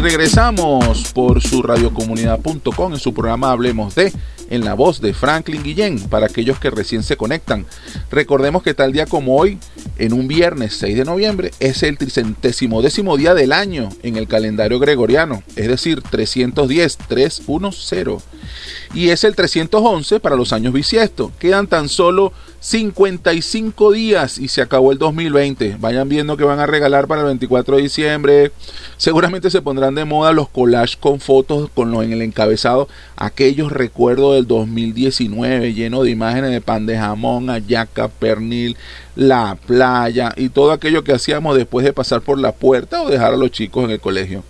regresamos por su radiocomunidad.com en su programa Hablemos de en la voz de Franklin Guillén para aquellos que recién se conectan. Recordemos que tal día como hoy, en un viernes 6 de noviembre, es el tricentésimo décimo día del año en el calendario gregoriano, es decir, 310, 310. Y es el 311 para los años bisiestos. Quedan tan solo 55 días y se acabó el 2020. Vayan viendo que van a regalar para el 24 de diciembre. Seguramente se pondrán de moda los collages con fotos con lo en el encabezado. Aquellos recuerdos del 2019 lleno de imágenes de pan de jamón, ayaca, pernil, la playa y todo aquello que hacíamos después de pasar por la puerta o dejar a los chicos en el colegio.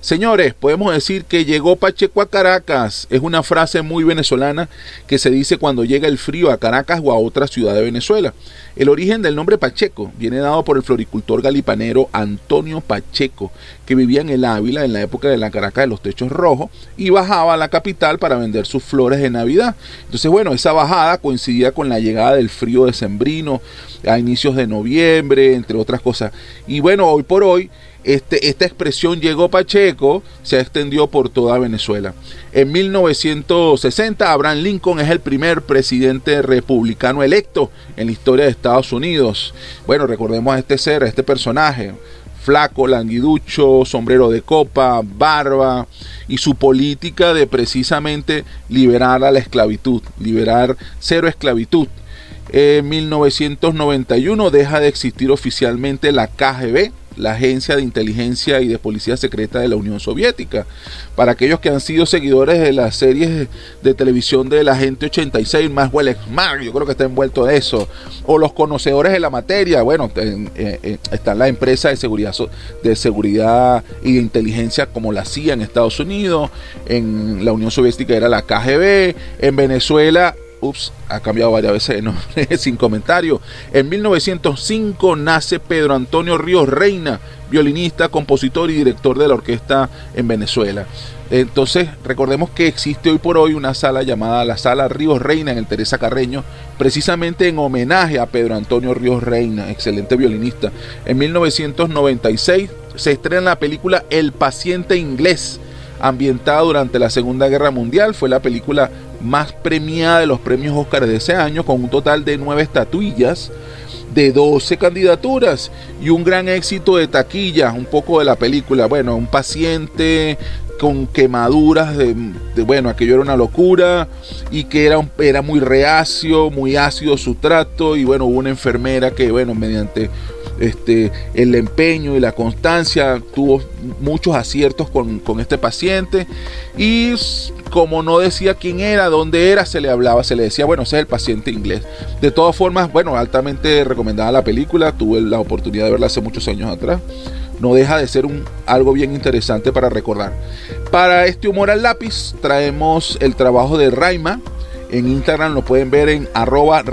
Señores, podemos decir que llegó Pacheco a Caracas. Es una frase muy venezolana que se dice cuando llega el frío a Caracas o a otra ciudad de Venezuela. El origen del nombre Pacheco viene dado por el floricultor galipanero Antonio Pacheco, que vivía en el Ávila en la época de la Caracas de los techos rojos y bajaba a la capital para vender sus flores de Navidad. Entonces, bueno, esa bajada coincidía con la llegada del frío decembrino a inicios de noviembre, entre otras cosas. Y bueno, hoy por hoy este, esta expresión llegó Pacheco, se extendió por toda Venezuela. En 1960, Abraham Lincoln es el primer presidente republicano electo en la historia de Estados Unidos. Bueno, recordemos a este ser, a este personaje, flaco, languiducho, sombrero de copa, barba y su política de precisamente liberar a la esclavitud, liberar cero esclavitud. En 1991 deja de existir oficialmente la KGB, la Agencia de Inteligencia y de Policía Secreta de la Unión Soviética. Para aquellos que han sido seguidores de las series de televisión de la Agente 86, más Smart, yo creo que está envuelto en eso, o los conocedores de la materia, bueno, eh, eh, están las empresas de seguridad, de seguridad y de inteligencia como la CIA en Estados Unidos, en la Unión Soviética era la KGB, en Venezuela ups, ha cambiado varias veces sin comentario. En 1905 nace Pedro Antonio Ríos Reina, violinista, compositor y director de la orquesta en Venezuela. Entonces, recordemos que existe hoy por hoy una sala llamada la Sala Ríos Reina en el Teresa Carreño, precisamente en homenaje a Pedro Antonio Ríos Reina, excelente violinista. En 1996 se estrena la película El paciente inglés, ambientada durante la Segunda Guerra Mundial. Fue la película más premiada de los premios Oscar de ese año, con un total de nueve estatuillas de 12 candidaturas y un gran éxito de taquilla, un poco de la película. Bueno, un paciente con quemaduras de, bueno, aquello era una locura y que era, era muy reacio, muy ácido su trato y bueno, una enfermera que bueno, mediante este, el empeño y la constancia, tuvo muchos aciertos con, este paciente y como no decía quién era, dónde era, se le hablaba, se le decía, bueno, ese es el paciente inglés. De todas formas, bueno, altamente recomendada la película, tuve la oportunidad de verla hace muchos años atrás. No deja de ser un, algo bien interesante para recordar. Para este humor al lápiz traemos el trabajo de Raima. En Instagram lo pueden ver en arroba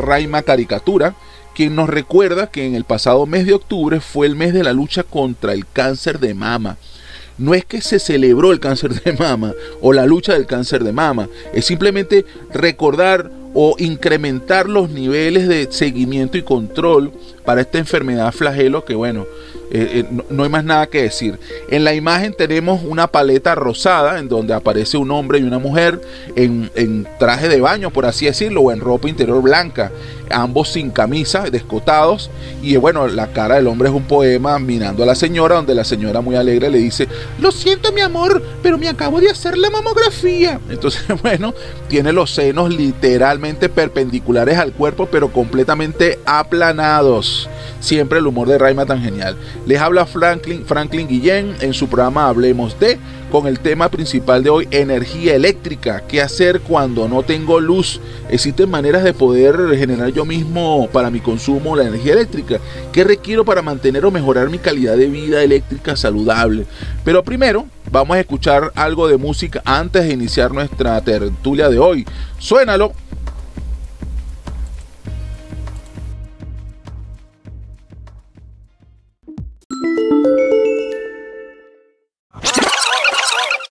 Caricatura quien nos recuerda que en el pasado mes de octubre fue el mes de la lucha contra el cáncer de mama. No es que se celebró el cáncer de mama o la lucha del cáncer de mama, es simplemente recordar o incrementar los niveles de seguimiento y control para esta enfermedad flagelo que bueno, eh, eh, no, hay más nada que decir. En la imagen tenemos una paleta rosada en donde aparece un hombre y una mujer en, en traje de baño, por así decirlo, o en ropa interior blanca ambos sin camisa, descotados, y bueno, la cara del hombre es un poema mirando a la señora, donde la señora muy alegre le dice, lo siento mi amor, pero me acabo de hacer la mamografía. Entonces, bueno, tiene los senos literalmente perpendiculares al cuerpo, pero completamente aplanados. Siempre el humor de Raima tan genial. Les habla Franklin, Franklin Guillén en su programa Hablemos de con el tema principal de hoy, energía eléctrica. ¿Qué hacer cuando no tengo luz? Existen maneras de poder generar yo mismo para mi consumo la energía eléctrica. ¿Qué requiero para mantener o mejorar mi calidad de vida eléctrica saludable? Pero primero, vamos a escuchar algo de música antes de iniciar nuestra tertulia de hoy. Suénalo